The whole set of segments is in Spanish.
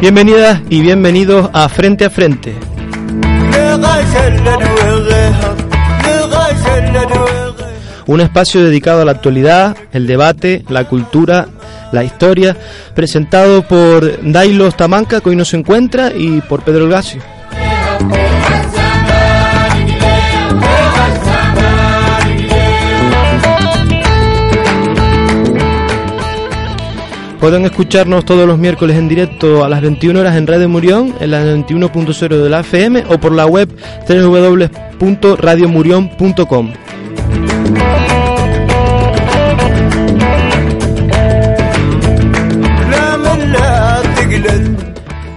Bienvenidas y bienvenidos a Frente a Frente. Un espacio dedicado a la actualidad, el debate, la cultura, la historia, presentado por Dailos Tamanca, que hoy no se encuentra, y por Pedro Elgasio. Pueden escucharnos todos los miércoles en directo a las 21 horas en Radio Murión, en la 21.0 de la FM o por la web www.radiomurión.com.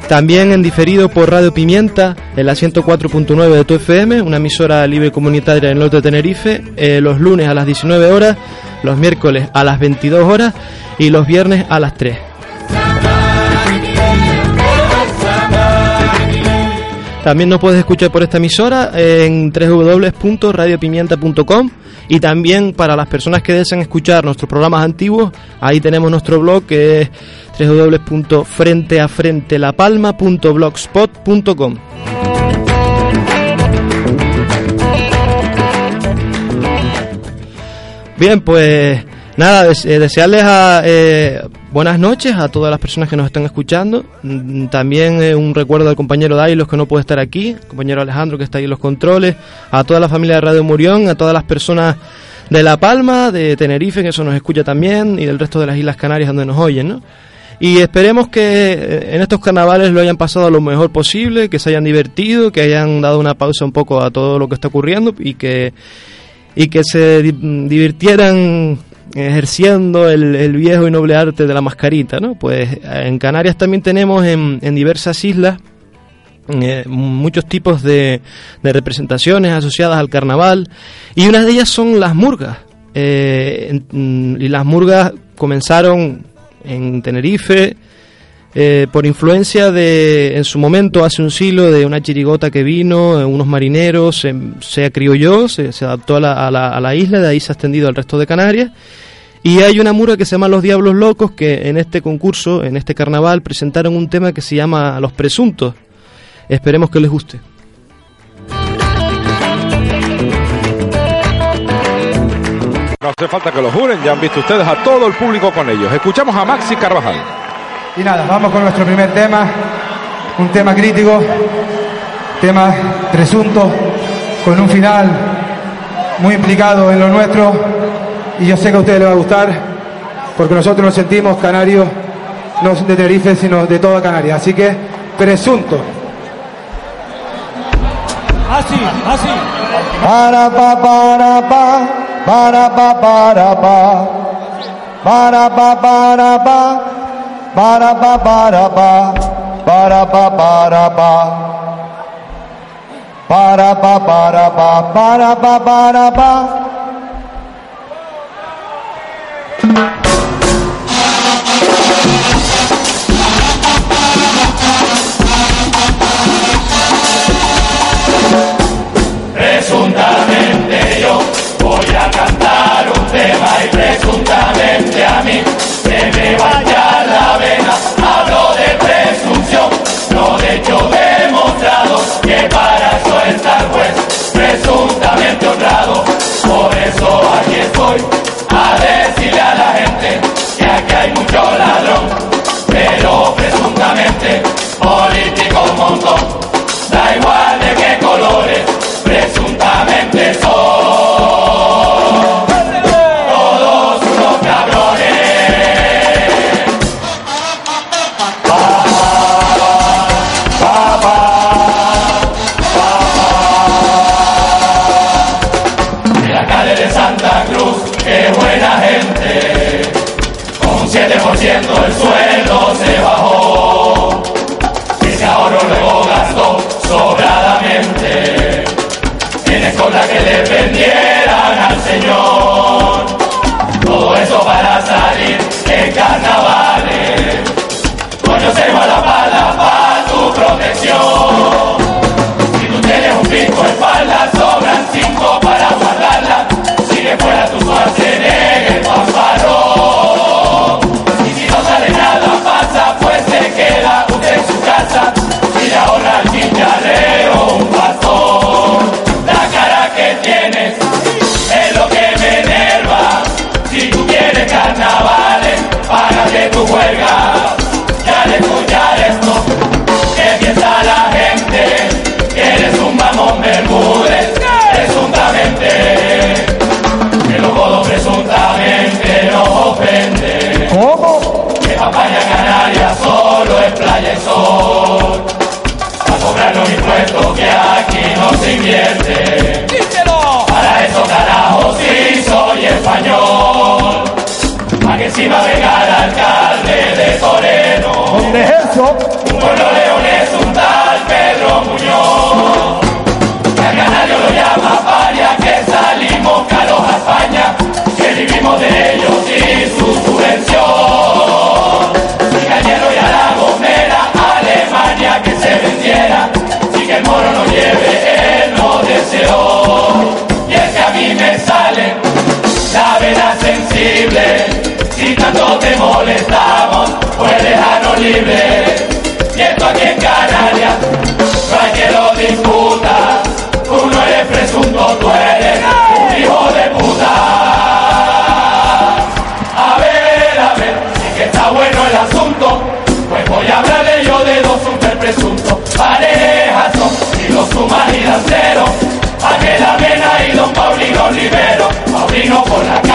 También en diferido por Radio Pimienta, en la 104.9 de tu FM, una emisora libre comunitaria en el norte de Tenerife, eh, los lunes a las 19 horas, los miércoles a las 22 horas y los viernes a las 3. También nos puedes escuchar por esta emisora en www.radiopimienta.com y también para las personas que deseen escuchar nuestros programas antiguos, ahí tenemos nuestro blog que es www.frenteafrentelapalma.blogspot.com. Bien, pues Nada, eh, desearles a, eh, buenas noches a todas las personas que nos están escuchando. Mm, también eh, un recuerdo al compañero Dailos que no puede estar aquí, compañero Alejandro que está ahí en los controles, a toda la familia de Radio Murión, a todas las personas de La Palma, de Tenerife, que eso nos escucha también, y del resto de las Islas Canarias donde nos oyen, ¿no? Y esperemos que en estos carnavales lo hayan pasado lo mejor posible, que se hayan divertido, que hayan dado una pausa un poco a todo lo que está ocurriendo y que, y que se divirtieran ejerciendo el, viejo y noble arte de la mascarita, ¿no? Pues en Canarias también tenemos en, diversas islas eh, muchos tipos de, representaciones asociadas al carnaval y una de ellas son las murgas. Eh, y las murgas comenzaron en Tenerife eh, por influencia de, en su momento, hace un siglo, de una chirigota que vino, unos marineros, se, se acriolló, se, se adaptó a la, a, la, a la isla, de ahí se ha extendido al resto de Canarias y hay una murga que se llama Los Diablos Locos que en este concurso, en este carnaval, presentaron un tema que se llama Los Presuntos. Esperemos que les guste. No hace falta que lo juren, ya han visto ustedes a todo el público con ellos. Escuchamos a Maxi Carvajal. Y nada, vamos con nuestro primer tema, un tema crítico, tema presunto, con un final muy implicado en lo nuestro, y yo sé que a ustedes les va a gustar porque nosotros nos sentimos canarios, no de Tenerife, sino de toda Canarias. Así que, presunto. Así, así. Para pa para pa, para pa para pa, para pa para pa, para pa para pa, para pa para pa. Para pa para pa, para pa para pa. Presuntamente si va a vengar alcalde de Moreno. ¿Dónde eso? Un pueblo león es un tal Pedro Muñoz. Que a canario lo llama paria, que salimos caros a España, que vivimos de ellos y su subvención. Si Cañero y a la Gomera, Alemania que se vendiera, si que el moro no lleve, él no deseó. Y es que a mí me sale la vena sensible si tanto te molestamos, pues dejarnos libre. Y esto aquí en Canarias, no hay que lo discuta, tú no eres presunto, tú eres un hijo de puta. A ver, a ver, si que está bueno el asunto, pues voy a hablarle yo de dos super presuntos. Parejas son, y los sumas y danceros, Ángela Mena y don Paulino Rivero, Paulino por la y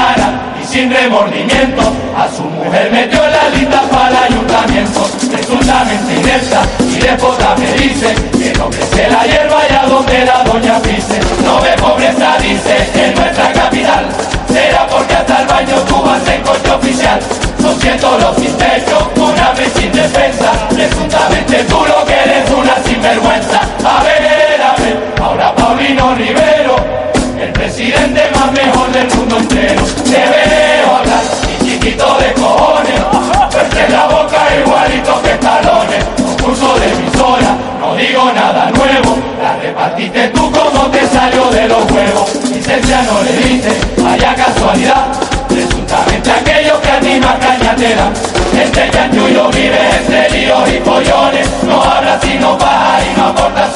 sin remordimiento, a su mujer metió la lista para el ayuntamiento, presuntamente inepta y despota me dice, que no crece la hierba y a donde la doña pise, no ve pobreza dice en nuestra capital, será porque hasta el baño tú vas en coche oficial, son cientos los sin techo, hambre y sin defensa, presuntamente tú lo que eres una sinvergüenza, a ver, a ver, ahora Paulino Rivero, el presidente más mejor del mundo entero, igualito que talones, concurso de emisora, no digo nada nuevo, la repartiste tú como te salió de los huevos, licencia no le diste, vaya casualidad, presuntamente aquellos que a ti más caña te dan, entre chanchullo vive entre líos y pollones, no habla sino paja y no aporta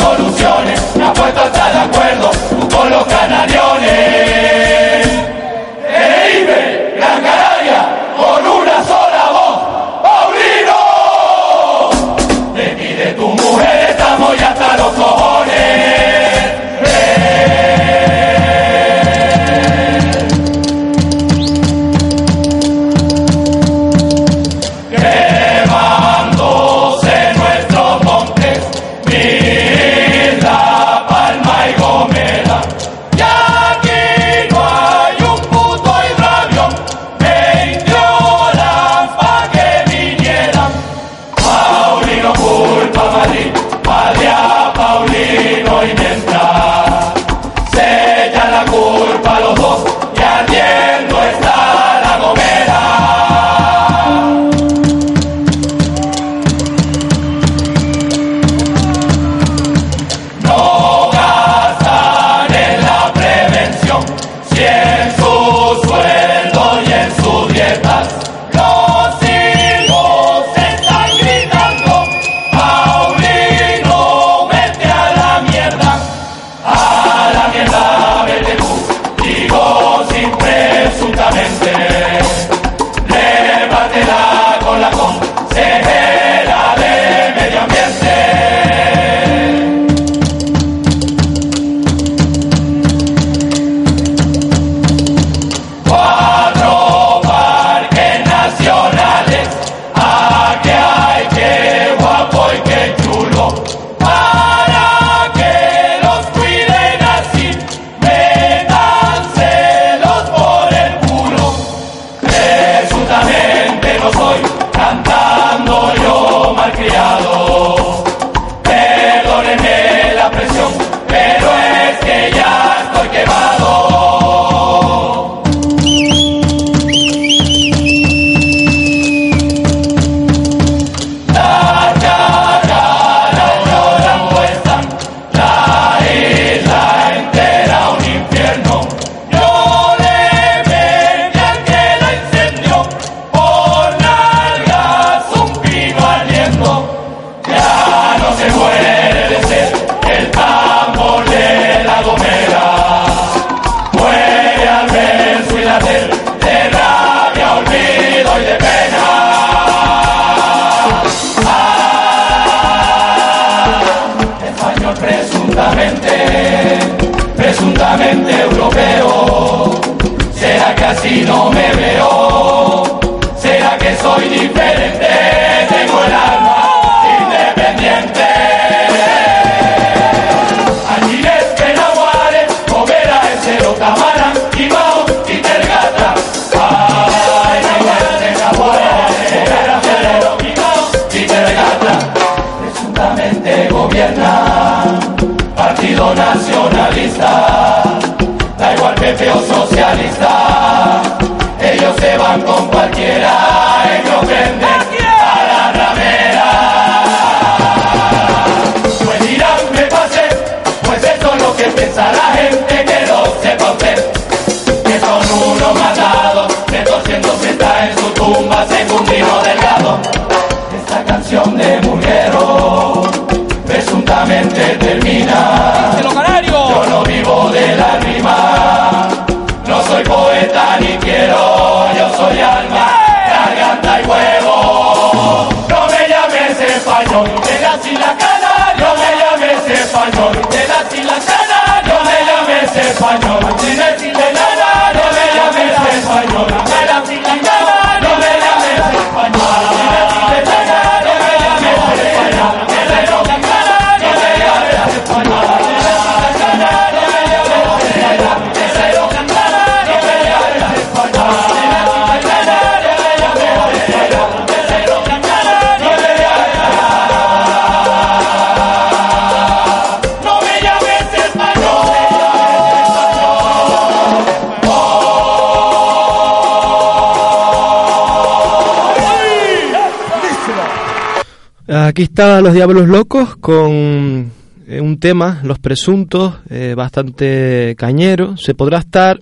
Aquí están los Diablos Locos con eh, un tema, Los Presuntos, eh, bastante cañero. Se podrá estar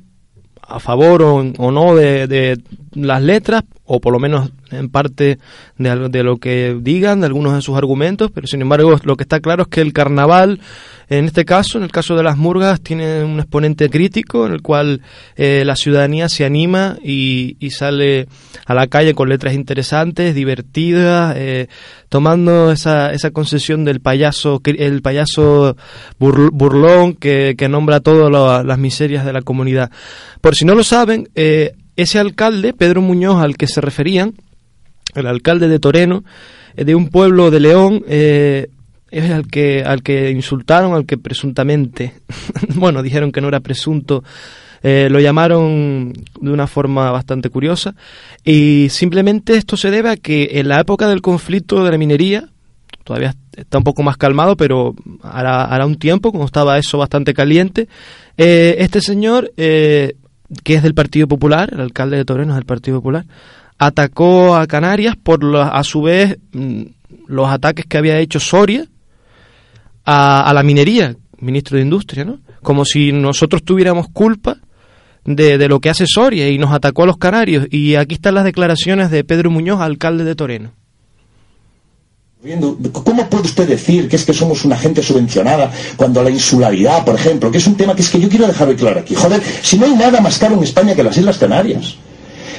a favor o, o no de, de las letras, o por lo menos en parte de, de lo que digan, de algunos de sus argumentos, pero sin embargo lo que está claro es que el carnaval, en este caso, en el caso de las murgas, tiene un exponente crítico en el cual eh, la ciudadanía se anima y, y sale a la calle con letras interesantes, divertidas, eh, tomando esa, esa concesión del payaso, el payaso burl- burlón que, que nombra todas las miserias de la comunidad. Por si no lo saben, eh, ese alcalde, Pedro Muñoz, al que se referían, el alcalde de Toreno, eh, de un pueblo de León, eh, es al que, al que insultaron, al que presuntamente, bueno, dijeron que no era presunto, eh, lo llamaron de una forma bastante curiosa, y simplemente esto se debe a que en la época del conflicto de la minería, todavía está un poco más calmado, pero hará, hará un tiempo, cuando estaba eso bastante caliente, eh, este señor, eh, que es del Partido Popular, el alcalde de Toreno es del Partido Popular, atacó a Canarias por la- a su vez mm, los ataques que había hecho Soria a, la minería, ministro de Industria, ¿no? Como si nosotros tuviéramos culpa de, de lo que hace Soria y nos atacó a los canarios. Y aquí están las declaraciones de Pedro Muñoz, alcalde de Toreno. ¿Cómo puede usted decir que es que somos una gente subvencionada cuando la insularidad, por ejemplo, que es un tema que es que yo quiero dejarlo claro aquí? Joder, si no hay nada más caro en España que las Islas Canarias.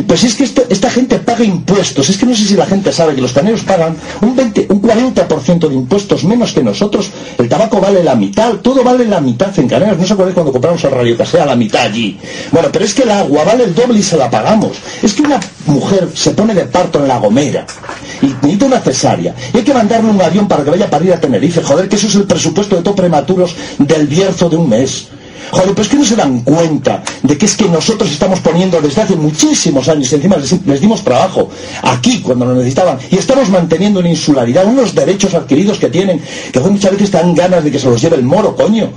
Pues es que esta gente paga impuestos. Es que no sé si la gente sabe que los canarios pagan un 20, un 40% de impuestos menos que nosotros. El tabaco vale la mitad, todo vale la mitad en Canarias. No se acuerdan cuando compramos el radio Casea la mitad allí. Bueno, pero es que el agua vale el doble y se la pagamos. Es que una mujer se pone de parto en La Gomera y necesita una cesárea. Y hay que mandarle un avión para que vaya a parir a Tenerife. Joder, que eso es el presupuesto de todo prematuros del Bierzo de un mes. Joder, pero es que no se dan cuenta de que es que nosotros estamos poniendo desde hace muchísimos años, encima les, dimos trabajo aquí cuando lo necesitaban, y estamos manteniendo una insularidad, unos derechos adquiridos que tienen, que muchas veces dan ganas de que se los lleve el moro, coño.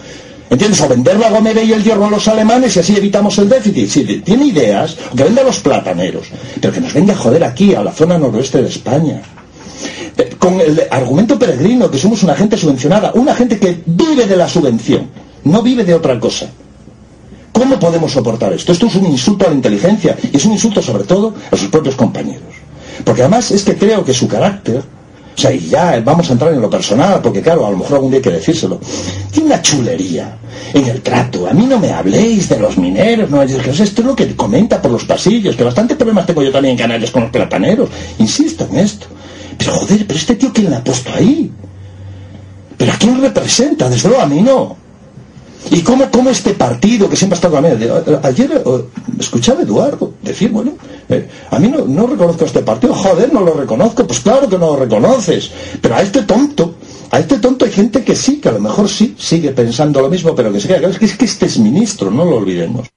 ¿Entiendes? O vender la Gomera y el hierro a los alemanes y así evitamos el déficit. Si tiene ideas, que venda a los plataneros, pero que nos venga a joder aquí, a la zona noroeste de España. Eh, Con el argumento peregrino, que somos una gente subvencionada, una gente que vive de la subvención, no vive de otra cosa. ¿Cómo podemos soportar esto? Esto es un insulto a la inteligencia y es un insulto sobre todo a sus propios compañeros. Porque además es que creo que su carácter, o sea, y ya vamos a entrar en lo personal, porque claro, a lo mejor algún día hay que decírselo, tiene una chulería en el trato. A mí no me habléis de los mineros, no que esto es lo que comenta por los pasillos, que bastante problemas tengo yo también en Canarias con los plataneros. Insisto en esto. Pero joder, pero este tío, ¿quién le ha puesto ahí? ¿Pero a quién representa? Desde luego a mí no. ¿Y cómo, cómo este partido que siempre ha estado a medio? Ayer eh, escuchaba a Eduardo decir, bueno, eh, a mí no, no reconozco este partido, joder, no lo reconozco, pues claro que no lo reconoces, pero a este tonto, a este tonto hay gente que sí, que a lo mejor sí sigue pensando lo mismo, pero que se queda, que, es que este es ministro, no lo olvidemos.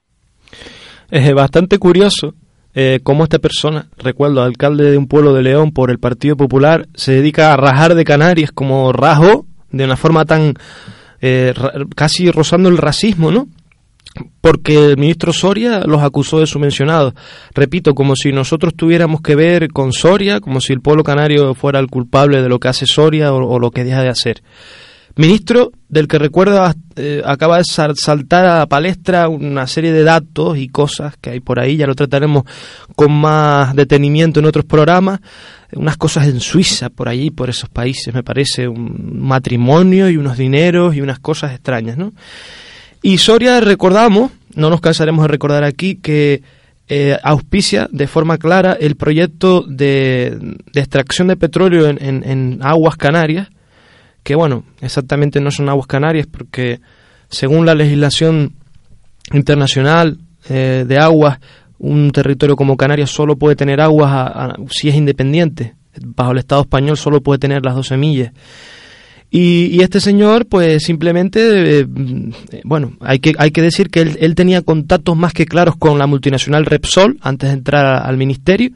Es bastante curioso eh, cómo esta persona, recuerdo, alcalde de un pueblo de León por el Partido Popular, se dedica a rajar de Canarias como rajo, de una forma tan eh, casi rozando el racismo, ¿no? porque el ministro Soria los acusó de subvencionados. Repito, como si nosotros tuviéramos que ver con Soria, como si el pueblo canario fuera el culpable de lo que hace Soria o lo que deja de hacer. Ministro del que recuerda eh, acaba de sal- saltar a la palestra una serie de datos y cosas que hay por ahí, ya lo trataremos con más detenimiento en otros programas, unas cosas en Suiza, por allí, por esos países, me parece, un matrimonio y unos dineros y unas cosas extrañas, ¿no? Y Soria recordamos, no nos cansaremos de recordar aquí, que eh, auspicia de forma clara el proyecto de, extracción de petróleo en- en aguas canarias, que bueno, exactamente no son aguas canarias porque según la legislación internacional eh, de aguas, un territorio como Canarias solo puede tener aguas a- si es independiente. Bajo el Estado español solo puede tener las 12 millas. Y, este señor, pues simplemente, eh, bueno, hay que, hay que decir que él, él tenía contactos más que claros con la multinacional Repsol antes de entrar al ministerio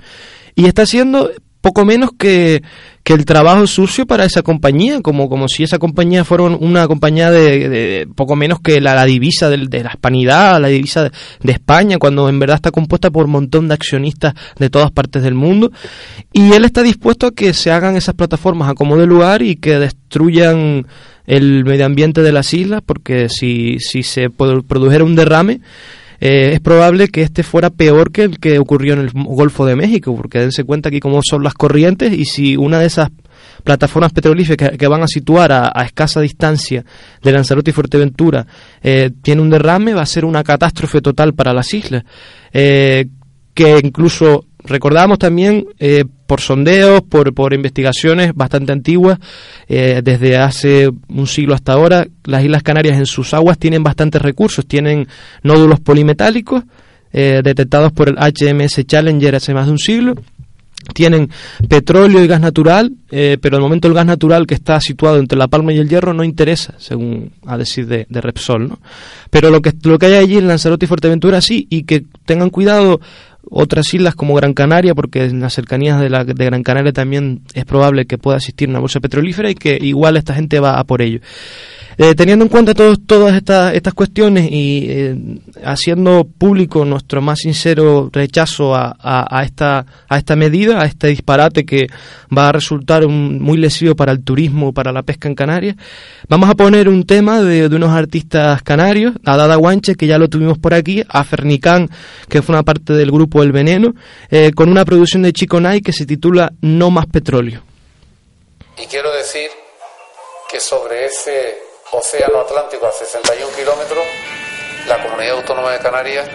y está haciendo poco menos que, que el trabajo sucio para esa compañía, como, como si esa compañía fuera un- una compañía de, de poco menos que la, la divisa del- de, la hispanidad, la divisa de, de España, cuando en verdad está compuesta por un montón de accionistas de todas partes del mundo. Y él está dispuesto a que se hagan esas plataformas a como de lugar y que destruyan el medio ambiente de las islas, porque si, si se produ- produjera un derrame, eh, es probable que este fuera peor que el que ocurrió en el Golfo de México, porque dense cuenta aquí cómo son las corrientes y si una de esas plataformas petrolíferas que, van a situar a, a escasa distancia de Lanzarote y Fuerteventura eh, tiene un derrame, va a ser una catástrofe total para las islas. Eh, que incluso recordamos también eh, por sondeos, por, por investigaciones bastante antiguas, eh, desde hace un siglo hasta ahora, las Islas Canarias en sus aguas tienen bastantes recursos, tienen nódulos polimetálicos eh, detectados por el HMS Challenger hace más de un siglo, tienen petróleo y gas natural, eh, pero al momento el gas natural que está situado entre La Palma y el Hierro no interesa, según a decir de, de Repsol, ¿no? Pero lo que, lo que hay allí en Lanzarote y Fuerteventura sí, y que tengan cuidado otras islas como Gran Canaria, porque en las cercanías de, la, de Gran Canaria también es probable que pueda existir una bolsa petrolífera y que igual esta gente va a por ello. Eh, teniendo en cuenta todos, todas estas, estas cuestiones y eh, haciendo público nuestro más sincero rechazo a, a, esta, a esta medida, a este disparate que va a resultar un- muy lesivo para el turismo, para la pesca en Canarias, vamos a poner un tema de, de unos artistas canarios, a Dada Guanche, que ya lo tuvimos por aquí, a Fernicán, que fue una parte del grupo El Veneno, eh, con una producción de Chico Nay que se titula No más petróleo. Y quiero decir que sobre ese océano Atlántico a 61 kilómetros, la Comunidad Autónoma de Canarias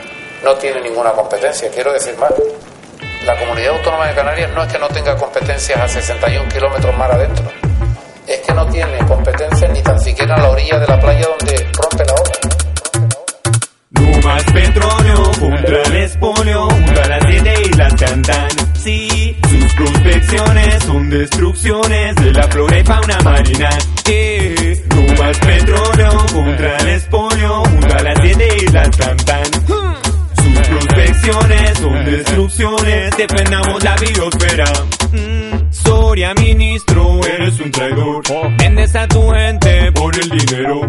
no tiene ninguna competencia. Quiero decir más, la Comunidad Autónoma de Canarias no es que no tenga competencias a 61 kilómetros mar adentro, es que no tiene competencias ni tan siquiera en la orilla de la playa donde rompe la ola. Más petróleo contra el espolio, junto a las siete islas cantan. Sí, sus prospecciones son destrucciones de la flora y fauna marina. Eh, no más petróleo contra el espolio, junto a las siete islas cantan. Sus prospecciones son destrucciones, defendamos la biosfera. Mm, Soria, ministro, eres un traidor. Vendes a tu gente por el dinero.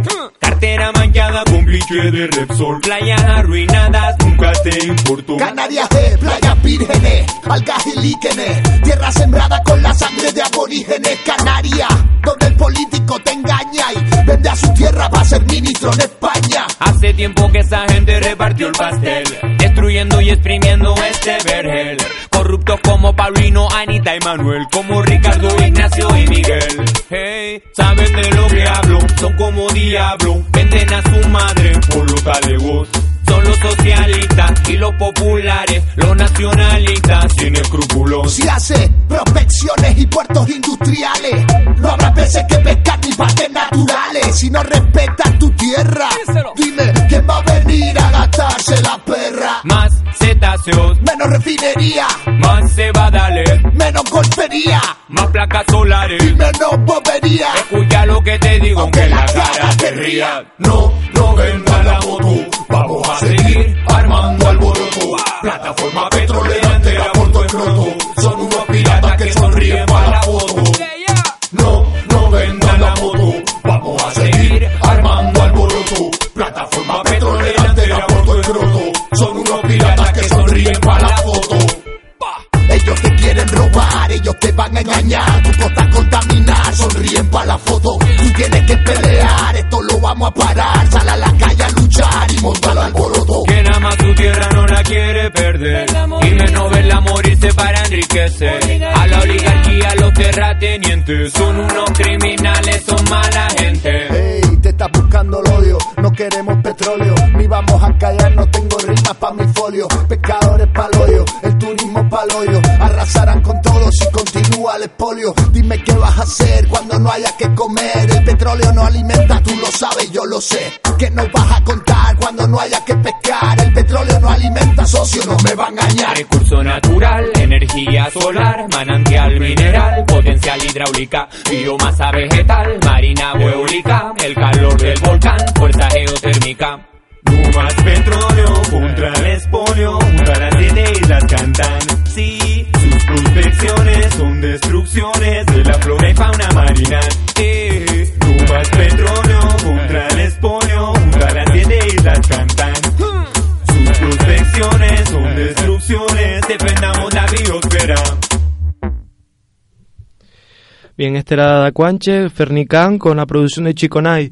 Cartera manchada, cómplice de Repsol. Playas arruinadas, nunca te importó. Canarias de playas vírgenes, algas y líquenes, tierra sembrada con la sangre de aborígenes. Canaria, donde el político te engaña y vende a su tierra para ser ministro en España. Hace tiempo que esa gente repartió el pastel, destruyendo y exprimiendo este vergel. Corruptos como Paulino, Anita y Manuel, como Ricardo, Ignacio y Miguel. Hey, saben de lo que hablo, son como diablo, venden a su madre por los talegos. Son los socialistas y los populares, los nacionalistas sin escrúpulos. Si hace prospecciones y puertos industriales, no habrá peces que pescar ni parques naturales. Si no respetas tu tierra, dime quién va a venir a gastarse la perra. Más cetáceos, Menos refinería, más cebadales, menos golpería más placas solares. y menos bobería. Escucha lo que te digo, aunque la No, no venda la moto. Vamos a seguir armando alboroto. Plataforma son unos criminales, son mala gente. Hey, te estás buscando el odio, no queremos petróleo, ni vamos a callar, no tengo rimas pa' mi folio. Pescadores pa'l hoyo, el turismo pa'l hoyo, arrasarán con todo si continúa el espolio. Dime qué vas a hacer cuando no haya que comer. El petróleo no alimenta, tú lo sabes, yo lo sé. ¿Qué nos vas a contar cuando no haya que pescar? El petróleo no alimenta, socio, no me va a engañar. Recurso natural, energía solar, manantial mineral, hidráulica, biomasa vegetal, marina eólica, el calor del volcán, fuerza geotérmica. Más petróleo contra el espolio, junto las islas cantan. Sí, sus prospecciones son destrucciones de la flora y fauna marina. Bien, este era Dacuanche, Fernicán con la producción de Chiconay,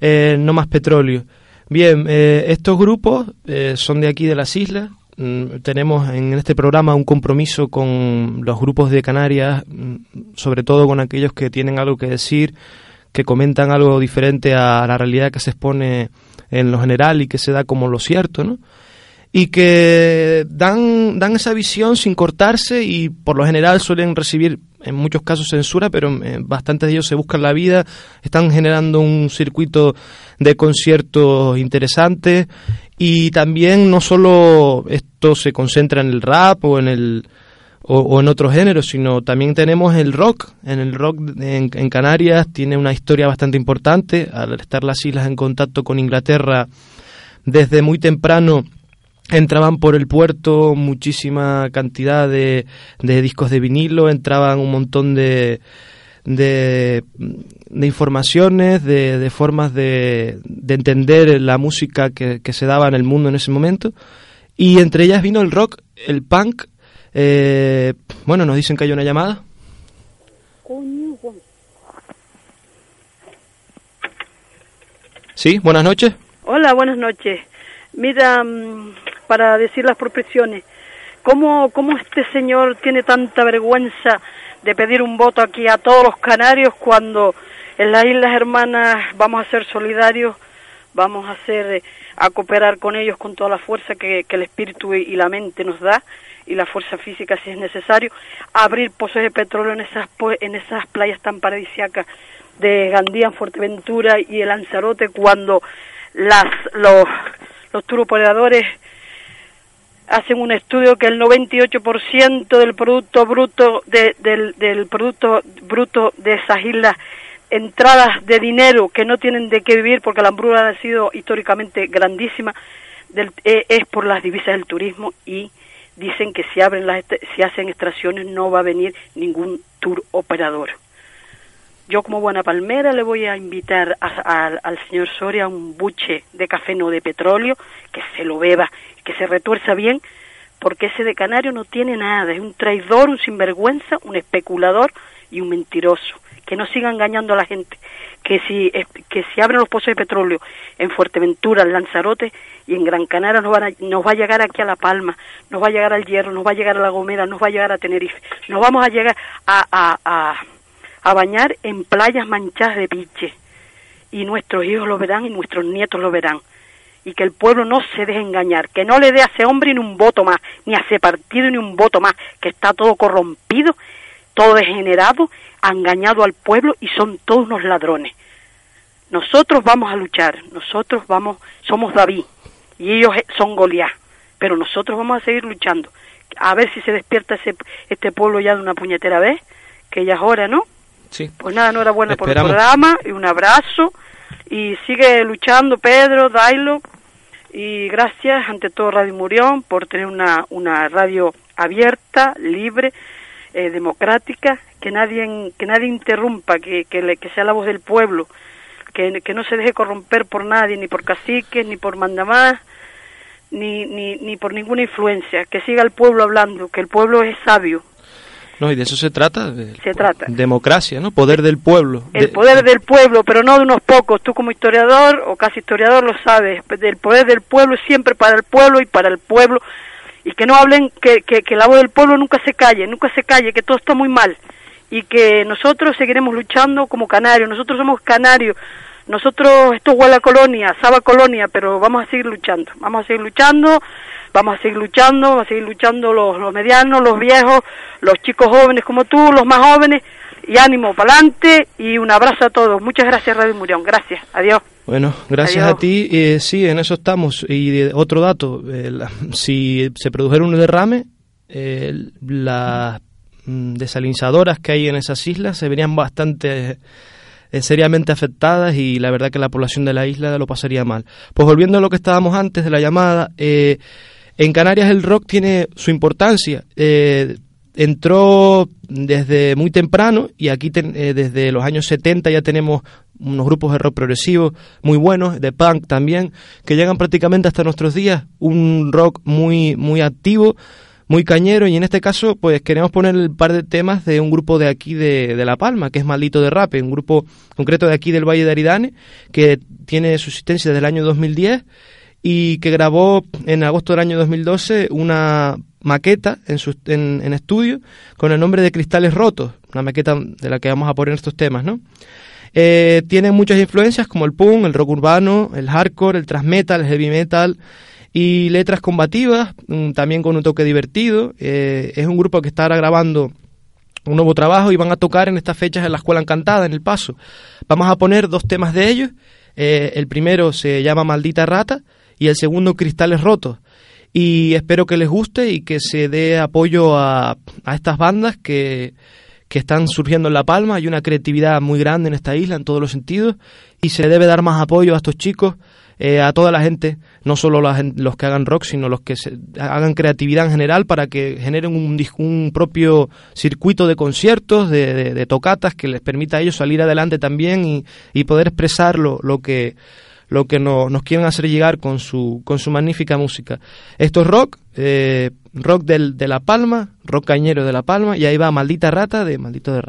eh, No Más Petróleo. Bien, eh, estos grupos eh, son de aquí de las islas. Mm, tenemos en este programa un compromiso con los grupos de Canarias, mm, sobre todo con aquellos que tienen algo que decir, que comentan algo diferente a la realidad que se expone en lo general y que se da como lo cierto, ¿no? y que dan, dan esa visión sin cortarse y por lo general suelen recibir en muchos casos censura, pero eh, bastantes de ellos se buscan la vida, están generando un circuito de conciertos interesantes y también no solo esto se concentra en el rap o en el o, en otros géneros, sino también tenemos el rock. En el rock en, en Canarias tiene una historia bastante importante, al estar las islas en contacto con Inglaterra desde muy temprano entraban por el puerto muchísima cantidad de, de discos de vinilo, entraban un montón de, de, de informaciones, de, de formas de, de, entender la música que, que, se daba en el mundo en ese momento. Y entre ellas vino el rock, el punk. Eh, bueno, nos dicen que hay una llamada. Sí, buenas noches. Hola, buenas noches. Mira, para decir las profesiones, ¿cómo, ¿cómo este señor tiene tanta vergüenza de pedir un voto aquí a todos los canarios cuando en las Islas Hermanas vamos a ser solidarios, vamos a hacer, a cooperar con ellos con toda la fuerza que, que el espíritu y la mente nos da y la fuerza física si es necesario, abrir pozos de petróleo en esas, en esas playas tan paradisíacas de Gandía, en Fuerteventura y el Lanzarote cuando las, los, los turoperadores hacen un estudio que el 98% del producto bruto de, del, del producto bruto de esas islas entradas de dinero que no tienen de qué vivir porque la hambruna ha sido históricamente grandísima del, eh, es por las divisas del turismo y dicen que si abren las si hacen extracciones no va a venir ningún tour operador. Yo como buena palmera le voy a invitar a, al señor Soria un buche de café no de petróleo, que se lo beba, que se retuerza bien, porque ese de Canario no tiene nada, es un traidor, un sinvergüenza, un especulador y un mentiroso. Que no siga engañando a la gente, que si, que si abren los pozos de petróleo en Fuerteventura, en Lanzarote y en Gran Canaria nos, van a, nos va a llegar aquí a La Palma, nos va a llegar al Hierro, nos va a llegar a La Gomera, nos va a llegar a Tenerife, nos vamos a llegar a a bañar en playas manchadas de piche. Y nuestros hijos lo verán y nuestros nietos lo verán. Y que el pueblo no se deje engañar, que no le dé a ese hombre ni un voto más, ni a ese partido ni un voto más, que está todo corrompido, todo degenerado, ha engañado al pueblo y son todos unos ladrones. Nosotros vamos a luchar, nosotros vamos, somos David y ellos son Goliat, pero nosotros vamos a seguir luchando. A ver si se despierta ese, este pueblo ya de una puñetera vez, que ya es hora, ¿no? Sí. Pues nada, enhorabuena por el programa y un abrazo. Y sigue luchando, Pedro, Dailo. Y gracias, ante todo, Radio Murión, por tener una, una radio abierta, libre, eh, democrática, que nadie, que nadie interrumpa, que, que, le- que sea la voz del pueblo, que, que no se deje corromper por nadie, ni por caciques, ni por mandamás, ni, ni, ni por ninguna influencia, que siga el pueblo hablando, que el pueblo es sabio, No, y de eso se trata. de- se trata. Democracia, ¿no? Poder del pueblo. El De- poder del pueblo, pero no de unos pocos. Tú como historiador o casi historiador lo sabes. Del poder del pueblo siempre para el pueblo y para el pueblo y que no hablen, que, que, que la voz del pueblo nunca se calle, nunca se calle, que todo está muy mal y que nosotros seguiremos luchando como canarios, nosotros somos canarios, nosotros, esto huele a colonia, Saba colonia, pero vamos a seguir luchando, vamos a seguir luchando, vamos a seguir luchando, vamos a seguir luchando los, los medianos, los viejos, los chicos jóvenes como tú, los más jóvenes, y ánimo para adelante y un abrazo a todos. Muchas gracias Radio Murión, gracias, adiós. Bueno, gracias Adiós. a ti. Eh, sí, en eso estamos. Y de- otro dato, eh, la- si se produjera un derrame, eh, las mm, desalinizadoras que hay en esas islas se verían bastante eh, seriamente afectadas y la verdad que la población de la isla lo pasaría mal. Pues volviendo a lo que estábamos antes de la llamada, eh, en Canarias el rock tiene su importancia. Eh, entró desde muy temprano y aquí ten- eh, desde los años 70 ya tenemos unos grupos de rock progresivo muy buenos, de punk también, que llegan prácticamente hasta nuestros días, un rock muy muy activo, muy cañero y en este caso pues queremos poner un par de temas de un grupo de aquí de, de La Palma, que es Maldito de Rape, un grupo concreto de aquí del Valle de Aridane, que tiene su existencia desde el año 2010 y que grabó en agosto del año 2012 una maqueta en, su, en, en estudio con el nombre de Cristales Rotos, una maqueta de la que vamos a poner estos temas, ¿no? Eh, tiene muchas influencias como el punk, el rock urbano, el hardcore, el thrash metal, el heavy metal y letras combativas, mm, también con un toque divertido. Eh, es un grupo que está ahora grabando un nuevo trabajo y van a tocar en estas fechas en la Escuela Encantada, en El Paso. Vamos a poner dos temas de ellos. Eh, el primero se llama Maldita Rata y el segundo Cristales Rotos. Y espero que les guste y que se dé apoyo a, a estas bandas que, que están surgiendo en La Palma. Hay una creatividad muy grande en esta isla en todos los sentidos y se debe dar más apoyo a estos chicos, eh, a toda la gente, no solo la los que hagan rock, sino los que se- hagan creatividad en general para que generen un, un propio circuito de conciertos, de, de- de tocatas que les permita a ellos salir adelante también y, y poder expresar lo, lo que lo que no- nos quieren hacer llegar con su, con su magnífica música. Esto es rock, eh, rock del, de La Palma, rock cañero de La Palma, y ahí va Maldita Rata de Maldito de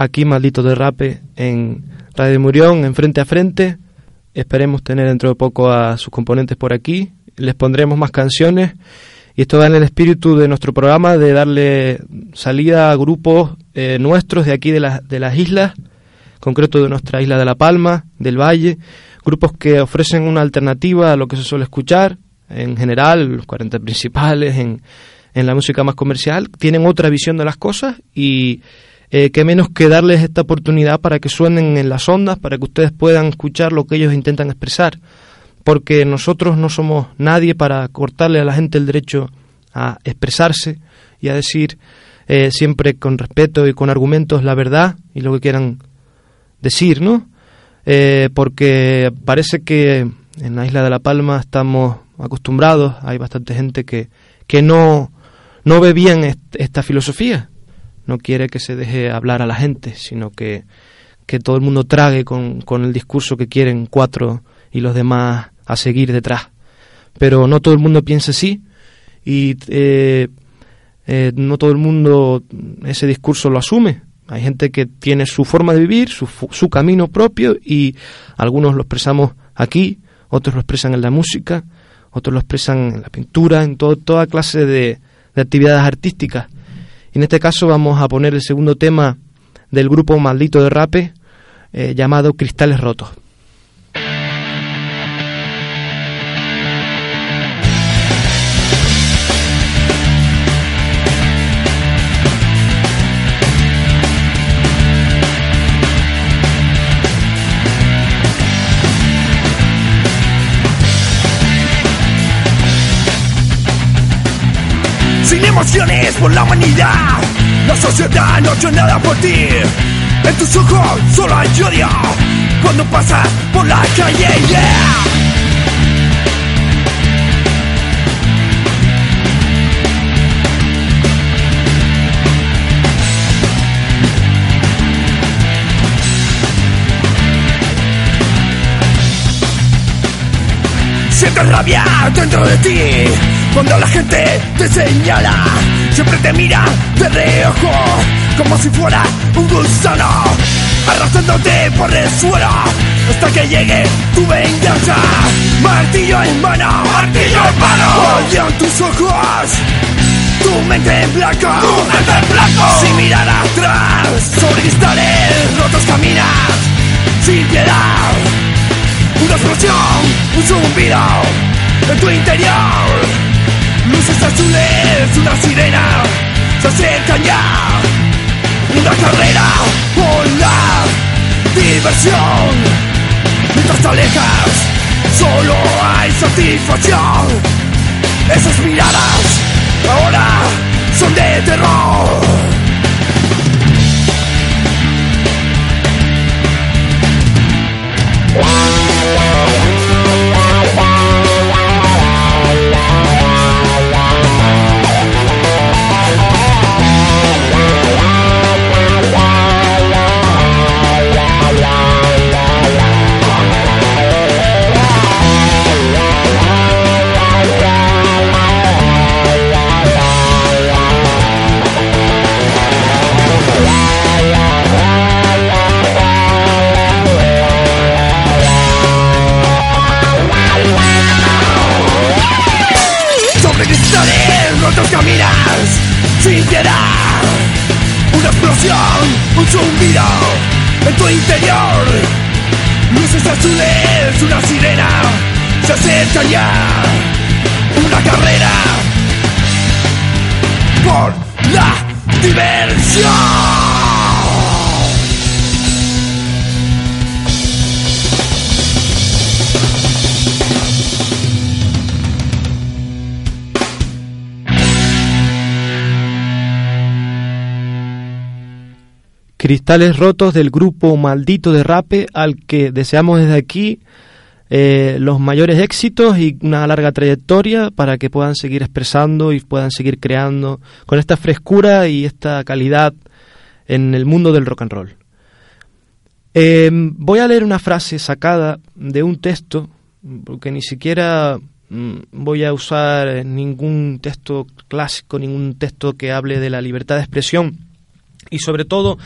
aquí Maldito Derrape en Radio Murión, en Frente a Frente. Esperemos tener dentro de poco a sus componentes por aquí. Les pondremos más canciones y esto va en el espíritu de nuestro programa de darle salida a grupos eh, nuestros de aquí de, las de las islas, concreto de nuestra isla de La Palma, del Valle, grupos que ofrecen una alternativa a lo que se suele escuchar en general, los 40 principales, en, en la música más comercial, tienen otra visión de las cosas y eh, que menos que darles esta oportunidad para que suenen en las ondas, para que ustedes puedan escuchar lo que ellos intentan expresar, porque nosotros no somos nadie para cortarle a la gente el derecho a expresarse y a decir eh, siempre con respeto y con argumentos la verdad y lo que quieran decir, ¿no? Eh, porque parece que en la isla de La Palma estamos acostumbrados, hay bastante gente que, que no, no ve bien esta filosofía, no quiere que se deje hablar a la gente, sino que, que todo el mundo trague con, con el discurso que quieren cuatro y los demás a seguir detrás. Pero no todo el mundo piensa así y eh, eh, no todo el mundo ese discurso lo asume. Hay gente que tiene su forma de vivir, su, su camino propio y algunos lo expresamos aquí, otros lo expresan en la música, otros lo expresan en la pintura, en todo, toda clase de, de actividades artísticas. En este caso vamos a poner el segundo tema del grupo maldito de rape eh, llamado Cristales Rotos. Sin emociones por la humanidad. La sociedad no ha hecho nada por ti. En tus ojos solo hay odio cuando pasas por la calle. Yeah. Sientes rabia dentro de ti cuando la gente te señala. Siempre te mira de reojo como si fuera un gusano, arrastrándote por el suelo hasta que llegue tu venganza. Martillo en mano, martillo en mano, odio en tus ojos. Tu mente en blanco, tu mente en blanco. Sin mirar atrás, sobre cristales rotos caminas, sin piedad. Una explosión, un zumbido en tu interior. Luces azules, una sirena, se acercan ya. Una carrera por la diversión. Mientras te alejas, solo hay satisfacción. Esas miradas ahora son de terror. Sobre caminas sin piedad. Una explosión, un zumbido en tu interior. Luces azules, una sirena se acerca ya. Una carrera por la diversión Cristales rotos del grupo Maldito de Rape al que deseamos desde aquí eh, los mayores éxitos y una larga trayectoria para que puedan seguir expresando y puedan seguir creando con esta frescura y esta calidad en el mundo del rock and roll. Eh, voy a leer una frase sacada de un texto, porque ni siquiera mm, voy a usar ningún texto clásico, ningún texto que hable de la libertad de expresión y sobre todo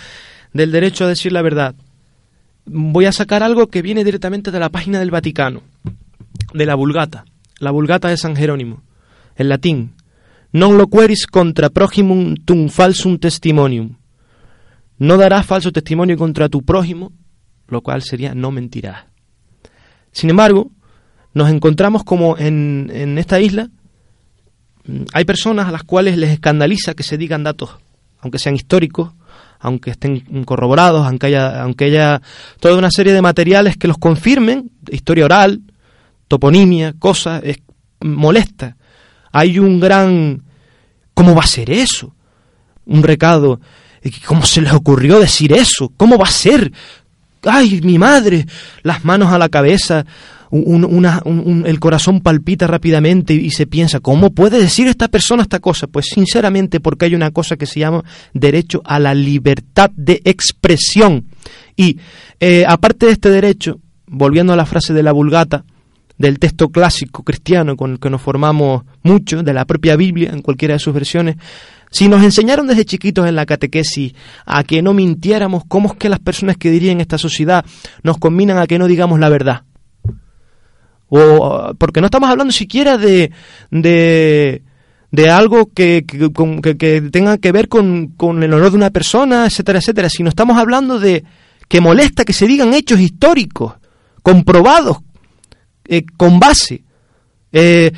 del derecho a decir la verdad. Voy a sacar algo que viene directamente de la página del Vaticano, de la Vulgata, la Vulgata de San Jerónimo, en latín. Non loqueris contra proximum tum falsum testimonium. No darás falso testimonio contra tu prójimo, lo cual sería no mentirás. Sin embargo, nos encontramos como en, en esta isla mm, hay personas a las cuales les escandaliza que se digan datos, aunque sean históricos, aunque estén corroborados, aunque haya, aunque haya toda una serie de materiales que los confirmen, historia oral, toponimia, cosas, es molesta. Hay un gran... ¿Cómo va a ser eso? Un recado. ¿Cómo se les ocurrió decir eso? ¿Cómo va a ser? ¡Ay, mi madre! Las manos a la cabeza, el corazón palpita rápidamente y, se piensa, ¿cómo puede decir esta persona esta cosa? Pues sinceramente porque hay una cosa que se llama derecho a la libertad de expresión. Y eh, aparte de este derecho, volviendo a la frase de la vulgata, del texto clásico cristiano con el que nos formamos mucho, de la propia Biblia en cualquiera de sus versiones, si nos enseñaron desde chiquitos en la catequesis a que no mintiéramos, ¿cómo es que las personas que dirían esta sociedad nos combinan a que no digamos la verdad? O, porque no estamos hablando siquiera de, de, de algo que, que, que, tenga que ver con, con el honor de una persona, etcétera, etcétera, sino estamos hablando de que molesta que se digan hechos históricos, comprobados, eh, con base. Eh,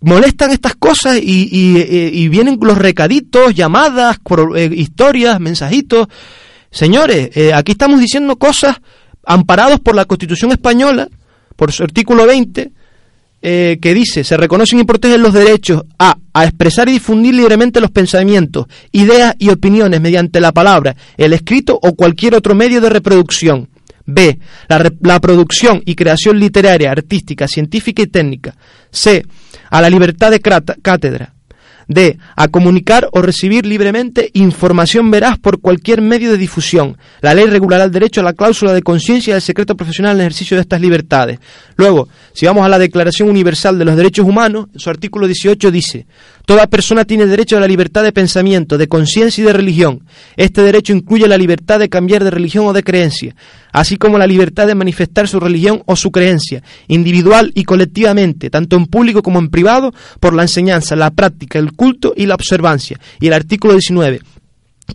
molestan estas cosas y, y, vienen los recaditos, llamadas, eh, historias, mensajitos. Señores, aquí estamos diciendo cosas amparados por la Constitución española por su artículo 20, eh, que dice, se reconocen y protegen los derechos a, a expresar y difundir libremente los pensamientos, ideas y opiniones mediante la palabra, el escrito o cualquier otro medio de reproducción. B. La, la, producción y creación literaria, artística, científica y técnica. C. A la libertad de cátedra. D. A comunicar o recibir libremente información veraz por cualquier medio de difusión. La ley regulará el derecho a la cláusula de conciencia y al secreto profesional en el ejercicio de estas libertades. Luego, si vamos a la Declaración Universal de los Derechos Humanos, su artículo 18 dice, Toda persona tiene derecho a la libertad de pensamiento, de conciencia y de religión. Este derecho incluye la libertad de cambiar de religión o de creencia, así como la libertad de manifestar su religión o su creencia, individual y colectivamente, tanto en público como en privado, por la enseñanza, la práctica, el culto y la observancia. Y el artículo 19.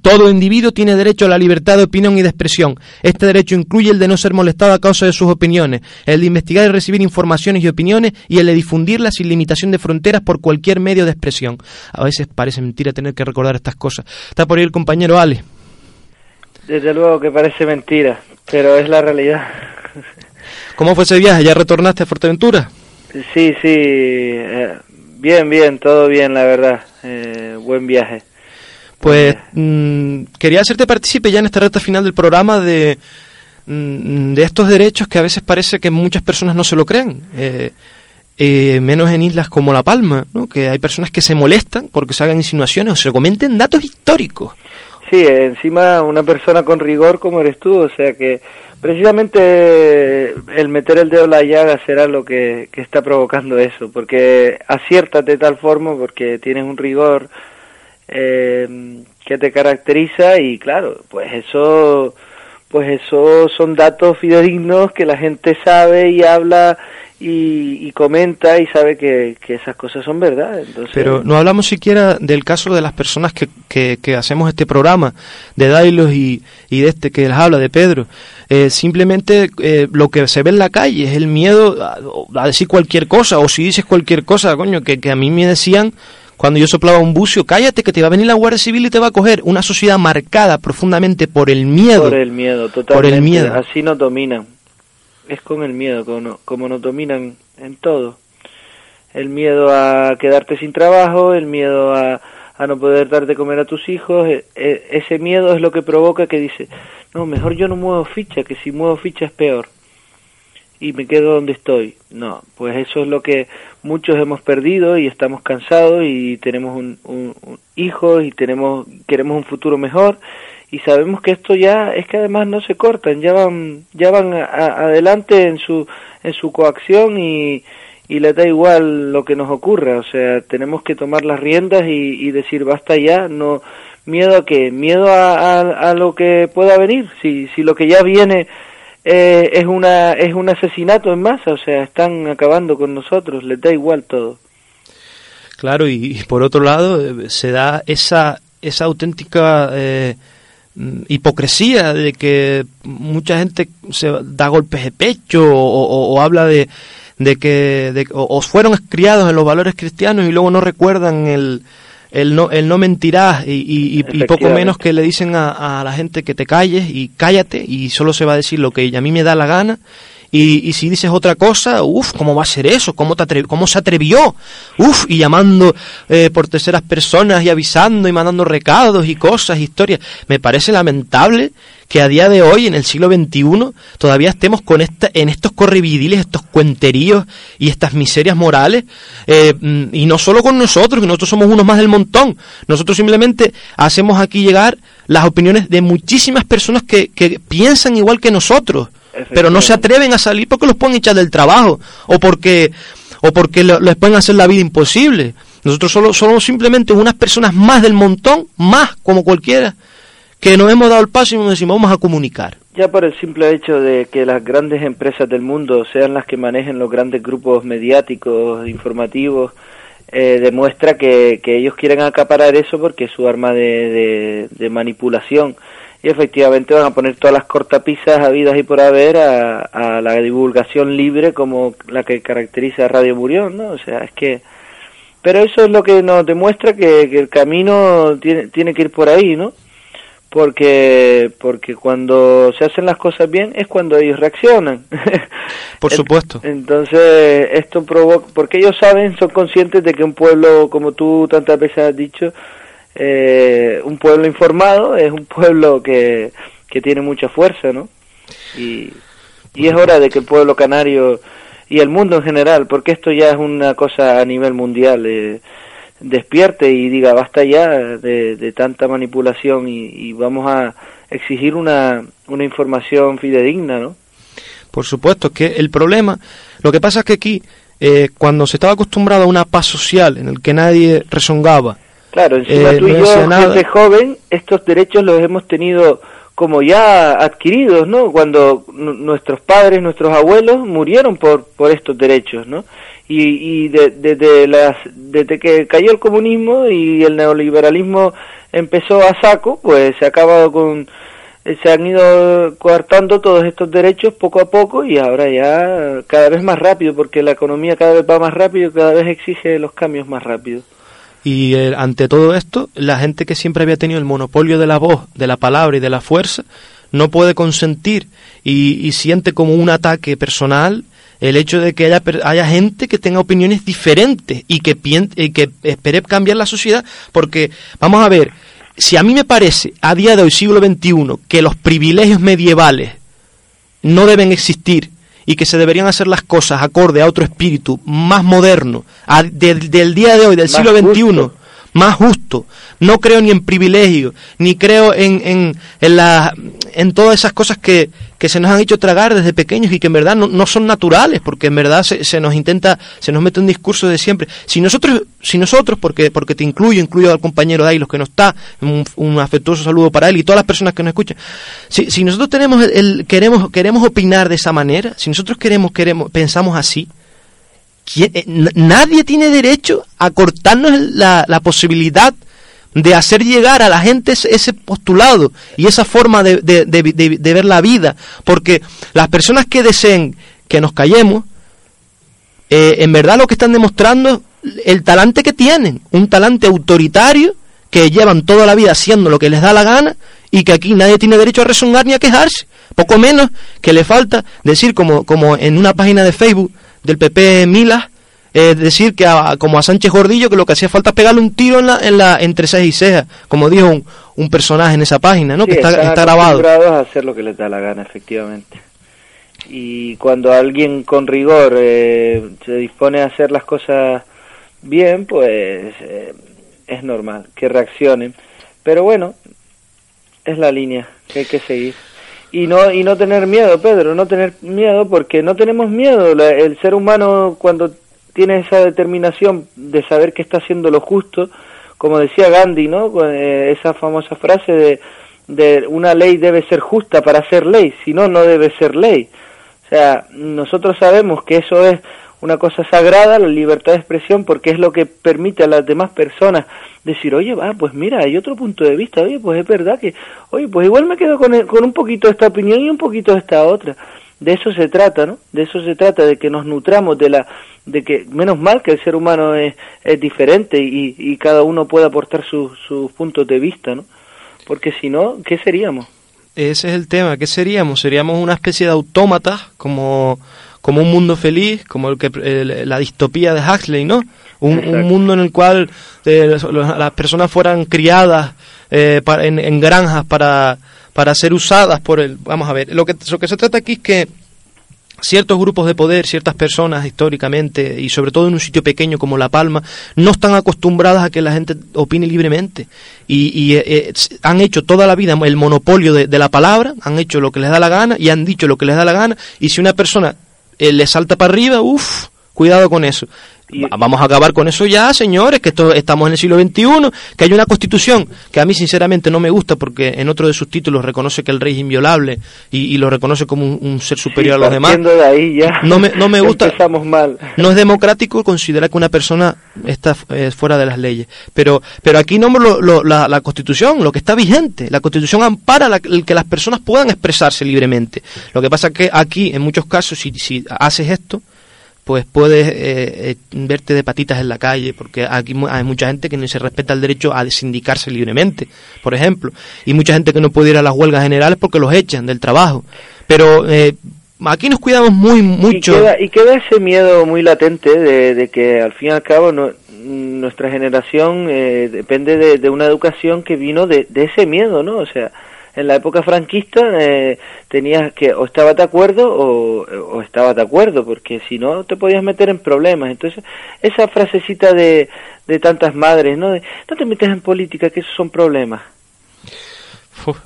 Todo individuo tiene derecho a la libertad de opinión y de expresión. Este derecho incluye el de no ser molestado a causa de sus opiniones, el de investigar y recibir informaciones y opiniones y el de difundirlas sin limitación de fronteras por cualquier medio de expresión. A veces parece mentira tener que recordar estas cosas. Está por ahí el compañero Ale. Desde luego que parece mentira, pero es la realidad. ¿Cómo fue ese viaje? ¿Ya retornaste a Fuerteventura? Sí, sí, eh, bien, bien, todo bien, la verdad. Eh, buen viaje. Pues mm, quería hacerte partícipe ya en esta recta final del programa de, mm, de estos derechos que a veces parece que muchas personas no se lo creen. Eh, eh, menos en islas como La Palma, ¿no? que hay personas que se molestan porque se hagan insinuaciones o se comenten datos históricos. Sí, encima una persona con rigor como eres tú, o sea que precisamente el meter el dedo en la llaga será lo que, que está provocando eso, porque aciertate de tal forma porque tienes un rigor eh, que te caracteriza y claro, pues eso pues eso son datos fidedignos que la gente sabe y habla y, comenta y sabe que, esas cosas son verdad. Entonces... Pero no hablamos siquiera del caso de las personas que, que, hacemos este programa, de Dailos y, y, de este que les habla, de Pedro. Eh, simplemente eh, lo que se ve en la calle es el miedo a, a, decir cualquier cosa, o si dices cualquier cosa, coño, que, que a mí me decían cuando yo soplaba un bucio, cállate que te va a venir la Guardia Civil y te va a coger. Una sociedad marcada profundamente por el miedo. Por el miedo, totalmente. Por el miedo. Así nos dominan. Es con el miedo, como, como nos dominan en todo. El miedo a quedarte sin trabajo, el miedo a, a no poder darte comer a tus hijos. E, e, ese miedo es lo que provoca que dice, no, mejor yo no muevo ficha, que si muevo ficha es peor y me quedo donde estoy. No, pues eso es lo que muchos hemos perdido y estamos cansados y tenemos un, un, hijo y tenemos queremos un futuro mejor y sabemos que esto ya es que además no se cortan, ya van ya van adelante en su en su coacción y y le da igual lo que nos ocurra, o sea, tenemos que tomar las riendas y, decir basta ya, no ¿Miedo a qué? Miedo a, a, lo que pueda venir. Si, si lo que ya viene eh, es, una, es un asesinato en masa, o sea, están acabando con nosotros, les da igual todo. Claro, y, por otro lado eh, se da esa, esa auténtica eh, hipocresía de que mucha gente se da golpes de pecho o, habla de, de que o, fueron criados en los valores cristianos y luego no recuerdan el, el no, el no mentirás y, y, poco menos que le dicen a, a, la gente que te calles y cállate y solo se va a decir lo que a mí me da la gana y, y si dices otra cosa, uff, ¿cómo va a ser eso? ¿Cómo, te cómo se atrevió? Uff, y llamando eh, por terceras personas y avisando y mandando recados y cosas, historias. Me parece lamentable que a día de hoy, en el siglo XXI, todavía estemos con esta, en estos correvidiles, estos cuenteríos y estas miserias morales, eh, mm, y no solo con nosotros, que nosotros somos unos más del montón. Nosotros simplemente hacemos aquí llegar las opiniones de muchísimas personas que, que piensan igual que nosotros pero no se atreven a salir porque los pueden echar del trabajo o porque o porque les pueden hacer la vida imposible. Nosotros solo somos simplemente unas personas más del montón, más como cualquiera, que nos hemos dado el paso y nos decimos vamos a comunicar. Ya por el simple hecho de que las grandes empresas del mundo sean las que manejen los grandes grupos mediáticos, informativos, eh, demuestra que, que, ellos quieren acaparar eso porque es su arma de, de manipulación y efectivamente van a poner todas las cortapisas habidas y por haber a, la divulgación libre como la que caracteriza a Radio Murión, ¿no? O sea, es que... Pero eso es lo que nos demuestra que, el camino tiene, tiene que ir por ahí, ¿no? Porque, porque cuando se hacen las cosas bien es cuando ellos reaccionan. Por supuesto. Entonces, esto provoca, porque ellos saben, son conscientes de que un pueblo, como tú tantas veces has dicho, eh, un pueblo informado es un pueblo que, que tiene mucha fuerza, ¿no? Y, y es hora de que el pueblo canario y el mundo en general, porque esto ya es una cosa a nivel mundial, eh, despierte y diga basta ya de, de tanta manipulación y, vamos a exigir una, una información fidedigna, ¿no? Por supuesto, que el problema, lo que pasa es que aquí, eh, cuando se estaba acostumbrado a una paz social en el que nadie rezongaba, Claro, encima eh, tú y yo, gente joven, estos derechos los hemos tenido como ya adquiridos, ¿no? Cuando nuestros padres, nuestros abuelos murieron por, por estos derechos, ¿no? Y, y desde las, desde que cayó el comunismo y el neoliberalismo empezó a saco, pues se ha acabado con, se han ido coartando todos estos derechos poco a poco y ahora ya cada vez más rápido, porque la economía cada vez va más rápido, cada vez exige los cambios más rápidos. Y eh, ante todo esto, la gente que siempre había tenido el monopolio de la voz, de la palabra y de la fuerza, no puede consentir y, siente como un ataque personal el hecho de que haya, haya gente que tenga opiniones diferentes y que, y que espere cambiar la sociedad, porque vamos a ver, si a mí me parece a día de hoy, siglo XXI, que los privilegios medievales no deben existir y que se deberían hacer las cosas acorde a otro espíritu más moderno, del día de hoy, del siglo XXI, más justo. No creo ni en privilegio, ni creo en, en, en, la, en todas esas cosas que, que se nos han hecho tragar desde pequeños y que en verdad no, son naturales, porque en verdad se, se, nos intenta, se nos mete un discurso de siempre. Si nosotros, si nosotros porque, porque te incluyo, incluyo al compañero de ahí, los que no está, un, afectuoso saludo para él y todas las personas que nos escuchan, si, si nosotros tenemos el, queremos, queremos opinar de esa manera, si nosotros queremos, queremos, pensamos así, nadie tiene derecho a cortarnos la, la posibilidad de hacer llegar a la gente ese, postulado y esa forma de, de, de, ver la vida, porque las personas que deseen que nos callemos, eh, en verdad lo que están demostrando el talante que tienen, un talante autoritario que llevan toda la vida haciendo lo que les da la gana y que aquí nadie tiene derecho a resongar ni a quejarse, poco menos que le falta decir como, como en una página de Facebook del PP Milas, es decir que como a Sánchez Gordillo que lo que hacía falta es pegarle un tiro en la, en la entre ceja y ceja, como dijo un, un personaje en esa página, ¿no? que está, está grabado. a hacer lo que les da la gana, efectivamente. Y cuando alguien con rigor eh, se dispone a hacer las cosas bien, pues eh, es normal que reaccionen. Pero bueno, es la línea que hay que seguir y no y no tener miedo Pedro no tener miedo porque no tenemos miedo el ser humano cuando tiene esa determinación de saber que está haciendo lo justo, como decía Gandhi, ¿no? Eh, esa famosa frase de, de una ley debe ser justa para ser ley, si no, no debe ser ley. O sea, nosotros sabemos que eso es una cosa sagrada, la libertad de expresión, porque es lo que permite a las demás personas decir, oye, va, pues mira, hay otro punto de vista, oye, pues es verdad que, oye, pues igual me quedo con, con un poquito de esta opinión y un poquito de esta otra. De eso se trata, ¿no? De eso se trata, de que nos nutramos de la, de que, menos mal que el ser humano es, es diferente y, y cada uno puede aportar sus puntos de vista, ¿no? Porque si no, ¿qué seríamos? Ese es el tema, ¿qué seríamos? Seríamos una especie de autómatas, como como un mundo feliz, como el que la distopía de Huxley, ¿no? Un, mundo en el cual eh, las personas fueran criadas eh, en, granjas para, para ser usadas por el... Vamos a ver, lo que, lo que se trata aquí es que ciertos grupos de poder, ciertas personas históricamente y sobre todo en un sitio pequeño como La Palma, no están acostumbradas a que la gente opine libremente y, eh, han hecho toda la vida el monopolio de, de, la palabra, han hecho lo que les da la gana y han dicho lo que les da la gana y si una persona eh, le salta para arriba, uff, cuidado con eso. Vamos a acabar con eso ya, señores, que esto, estamos en el siglo XXI, que hay una constitución que a mí sinceramente no me gusta porque en otro de sus títulos reconoce que el rey es inviolable y, lo reconoce como un, ser superior a los demás. De ahí ya no me, no me gusta. Empezamos mal. No es democrático considerar que una persona está eh, fuera de las leyes. Pero, pero aquí no lo, la, la, constitución, lo que está vigente. La constitución ampara la, que las personas puedan expresarse libremente. Lo que pasa es que aquí, en muchos casos, si, si haces esto, pues puedes eh, eh, verte de patitas en la calle, porque aquí hay mucha gente que no se respeta el derecho a sindicarse libremente, por ejemplo, y mucha gente que no puede ir a las huelgas generales porque los echan del trabajo. Pero eh, aquí nos cuidamos muy mucho. Y queda, ese miedo muy latente de, que al fin y al cabo nuestra generación depende de, una educación que vino de, de ese miedo, ¿no? O sea, en la época franquista eh, tenías que o estabas de acuerdo o, o estabas de acuerdo, porque si no te podías meter en problemas. Entonces, esa frasecita de, de tantas madres, ¿no? no te metes en política, que esos son problemas.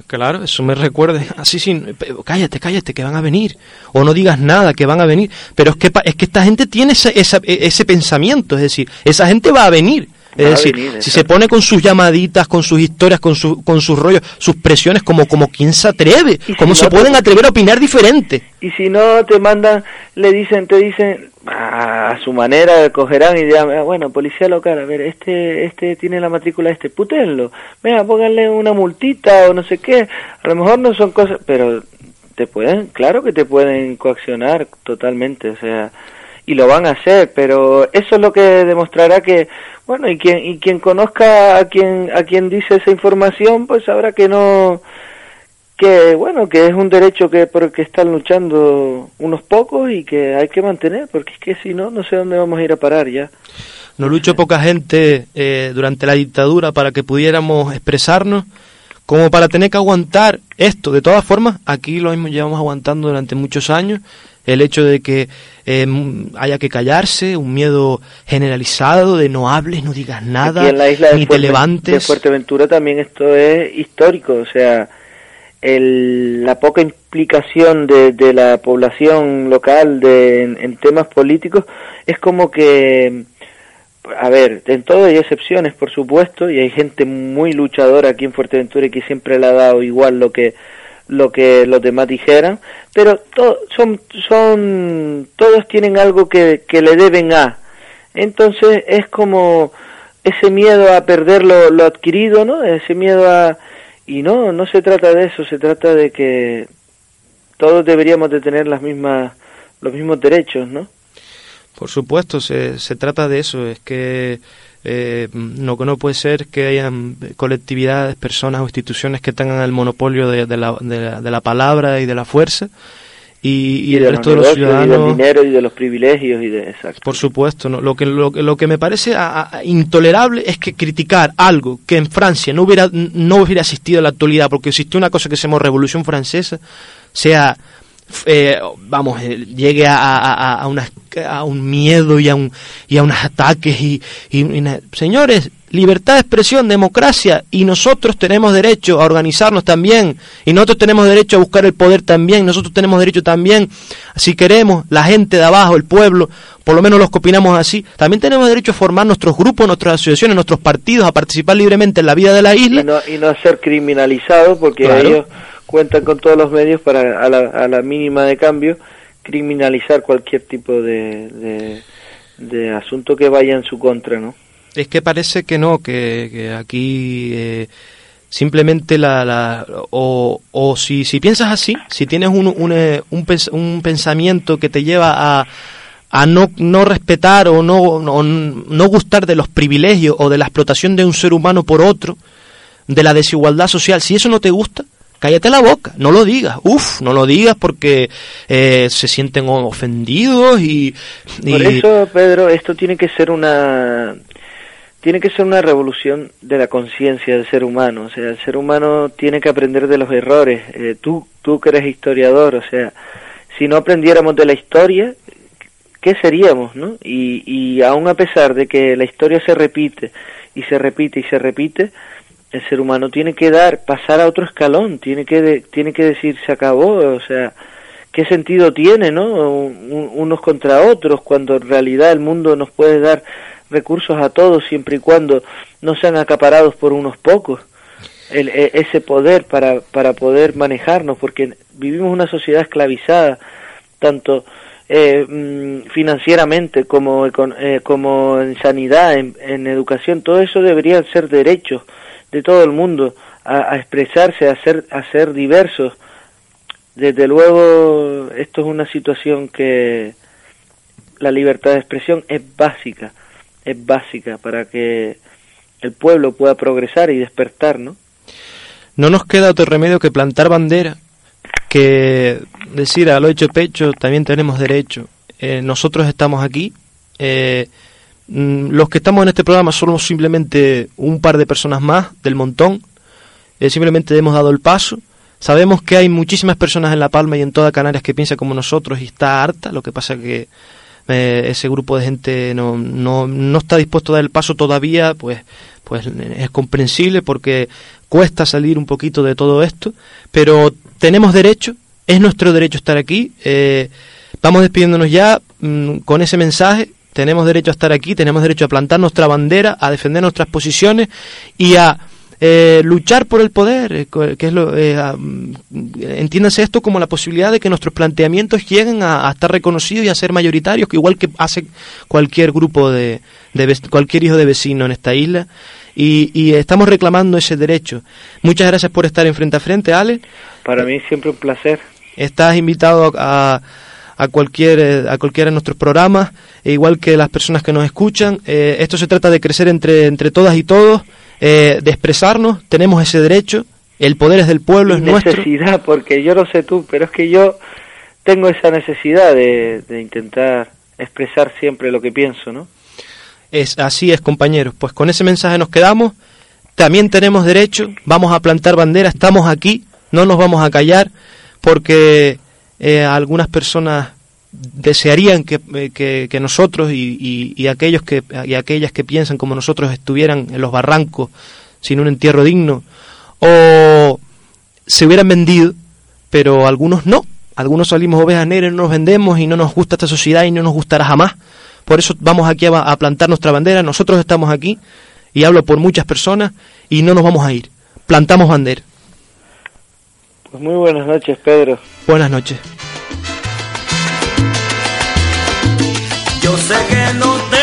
claro, eso me recuerda. Así sí, cállate, cállate, que van a venir. O no digas nada, que van a venir. Pero es que, es que esta gente tiene ese, ese pensamiento, es decir, esa gente va a venir. Es decir, si se pone con sus llamaditas, con sus historias, con, su, con sus rollos, sus presiones, como, como quien se atreve, cómo se pueden atrever a opinar diferente. Y si no te mandan, le dicen, te dicen, a su manera cogerán y dirán, ah, bueno, policía local, a ver, este, este tiene la matrícula este, putenlo, venga, pónganle una multita o no sé qué, a lo mejor no son cosas, pero te pueden, claro que te pueden coaccionar totalmente, o sea, y lo van a hacer, pero eso es lo que demostrará que bueno, y quien, y quien conozca a quien, a quien dice esa información, pues sabrá que no, que bueno, que es un derecho que porque están luchando unos pocos y que hay que mantener, porque es que si no, no sé dónde vamos a ir a parar ya. No luchó poca gente eh, durante la dictadura para que pudiéramos expresarnos, como para tener que aguantar esto. De todas formas, aquí lo mismo llevamos aguantando durante muchos años el hecho de que em, haya que callarse, un miedo generalizado de no hables, no digas nada, en la isla ni te levantes. De Fuerteventura también esto es histórico, o sea, el, la poca implicación de, de la población local de, en, temas políticos es como que a ver, en todo hay excepciones, por supuesto, y hay gente muy luchadora aquí en Fuerteventura y que siempre le ha dado igual lo que lo que los demás dijeran, pero son, todos tienen algo que, que le deben a. Entonces es como ese miedo a perder lo, lo adquirido, ¿no? Ese miedo a... Y no, no se trata de eso, se trata de que todos deberíamos de tener las mismas, los mismos derechos, ¿no? Por supuesto, se, se trata de eso, es que eh, no, no puede ser que hayan colectividades, personas o instituciones que tengan el monopolio de, la, de, la, palabra y de la fuerza y, el resto de los ciudadanos y del dinero y de los privilegios y de exacto. por supuesto no lo que lo, lo que me parece intolerable es que criticar algo que en Francia no hubiera no hubiera existido en la actualidad porque existió una cosa que se llama Revolución Francesa sea eh, vamos, eh, llegue a, a, a, una, a, un miedo y a, un, y a unos ataques. Y, y, señores, libertad de expresión, democracia, y nosotros tenemos derecho a organizarnos también, y nosotros tenemos derecho a buscar el poder también, nosotros tenemos derecho también, si queremos, la gente de abajo, el pueblo, por lo menos los que opinamos así, también tenemos derecho a formar nuestros grupos, nuestras asociaciones, nuestros partidos, a participar libremente en la vida de la isla. Y no, y no ser criminalizados, porque ellos cuentan con todos los medios para, a la, a la mínima de cambio, criminalizar cualquier tipo de, de, asunto que vaya en su contra, ¿no? Es que parece que no, que, aquí eh, simplemente la... la o, o si, si piensas así, si tienes un, un, eh, un, pensamiento que te lleva a, a no, no respetar o no, no, no gustar de los privilegios o de la explotación de un ser humano por otro, de la desigualdad social, si eso no te gusta, cállate la boca, no lo digas, uf, no lo digas porque eh, se sienten ofendidos y, Por eso, Pedro, esto tiene que ser una tiene que ser una revolución de la conciencia del ser humano, o sea, el ser humano tiene que aprender de los errores, eh, tú, tú que eres historiador, o sea, si no aprendiéramos de la historia, ¿qué seríamos, no? Y, y aún a pesar de que la historia se repite y se repite y se repite, el ser humano tiene que dar, pasar a otro escalón, tiene que, tiene que decir se acabó, o sea, ¿qué sentido tiene, no? unos contra otros, cuando en realidad el mundo nos puede dar recursos a todos siempre y cuando no sean acaparados por unos pocos. El, e, ese poder para, para poder manejarnos, porque vivimos una sociedad esclavizada, tanto eh, mm, financieramente como, eh, como en sanidad, en, en educación, todo eso debería ser derechos de todo el mundo a, expresarse, a ser, a ser diversos. Desde luego, esto es una situación que la libertad de expresión es básica, es básica para que el pueblo pueda progresar y despertar, ¿no? No nos queda otro remedio que plantar bandera, que decir a lo hecho pecho también tenemos derecho. Eh, nosotros estamos aquí, eh, los que estamos en este programa somos simplemente un par de personas más del montón. Eh, simplemente hemos dado el paso. Sabemos que hay muchísimas personas en La Palma y en toda Canarias que piensan como nosotros y está harta. Lo que pasa es que eh, ese grupo de gente no, no, no está dispuesto a dar el paso todavía, pues, pues es comprensible porque cuesta salir un poquito de todo esto. Pero tenemos derecho, es nuestro derecho estar aquí. Eh, vamos despidiéndonos ya mm, con ese mensaje tenemos derecho a estar aquí, tenemos derecho a plantar nuestra bandera, a defender nuestras posiciones y a eh, luchar por el poder, eh, que es lo, eh, entiéndase esto como la posibilidad de que nuestros planteamientos lleguen a, estar reconocidos y a ser mayoritarios, que igual que hace cualquier grupo de, cualquier hijo de vecino en esta isla. Y, y, estamos reclamando ese derecho. Muchas gracias por estar en frente a frente, Ale. Para mí siempre un placer. Estás invitado a a cualquier eh, a cualquiera de nuestros programas, e igual que las personas que nos escuchan. Eh, esto se trata de crecer entre, entre todas y todos, eh, de expresarnos, tenemos ese derecho, el poder es del pueblo, es nuestro. Necesidad, porque yo no sé tú, pero es que yo tengo esa necesidad de, de intentar expresar siempre lo que pienso, ¿no? Es, así es, compañeros. Pues con ese mensaje nos quedamos. También tenemos derecho, vamos a plantar bandera, estamos aquí, no nos vamos a callar, porque eh, algunas personas desearían que, eh, que, nosotros y, y, aquellos que y aquellas que piensan como nosotros estuvieran en los barrancos sin un entierro digno o se hubieran vendido pero algunos no. Algunos salimos ovejas negras no nos vendemos y no nos gusta esta sociedad y no nos gustará jamás. Por eso vamos aquí a, a plantar nuestra bandera. Nosotros estamos aquí y hablo por muchas personas y no nos vamos a ir. Plantamos bandera. Pues muy buenas noches, Pedro. Buenas noches. Yo sé que no te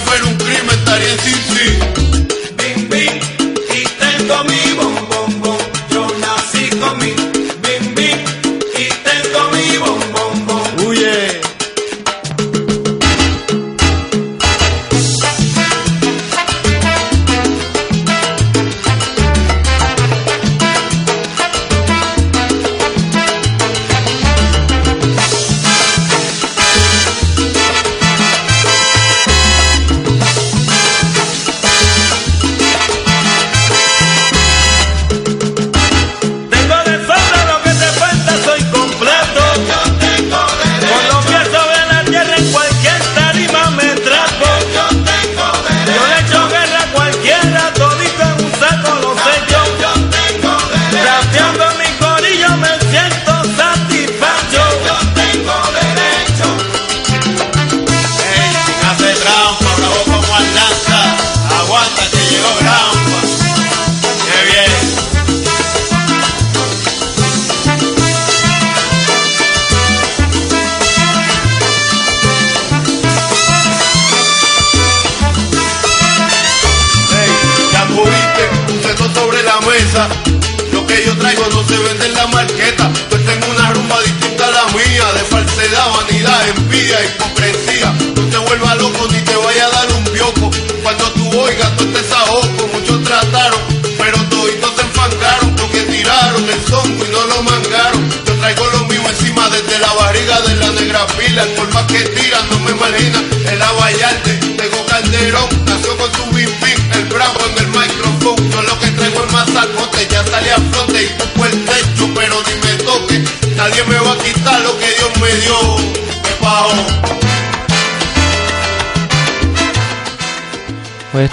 fuera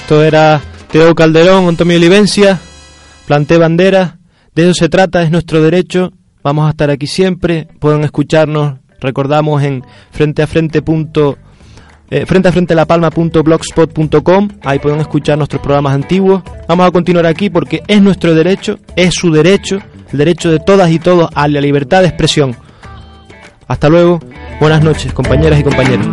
Esto era Teo Calderón, Antonio Olivencia, Planté Bandera. De eso se trata, es nuestro derecho. Vamos a estar aquí siempre. Pueden escucharnos, recordamos, en frente a frente. Punto, eh, frente a frente la palma .blogspot.com ahí pueden escuchar nuestros programas antiguos vamos a continuar aquí porque es nuestro derecho es su derecho el derecho de todas y todos a la libertad de expresión hasta luego buenas noches compañeras y compañeros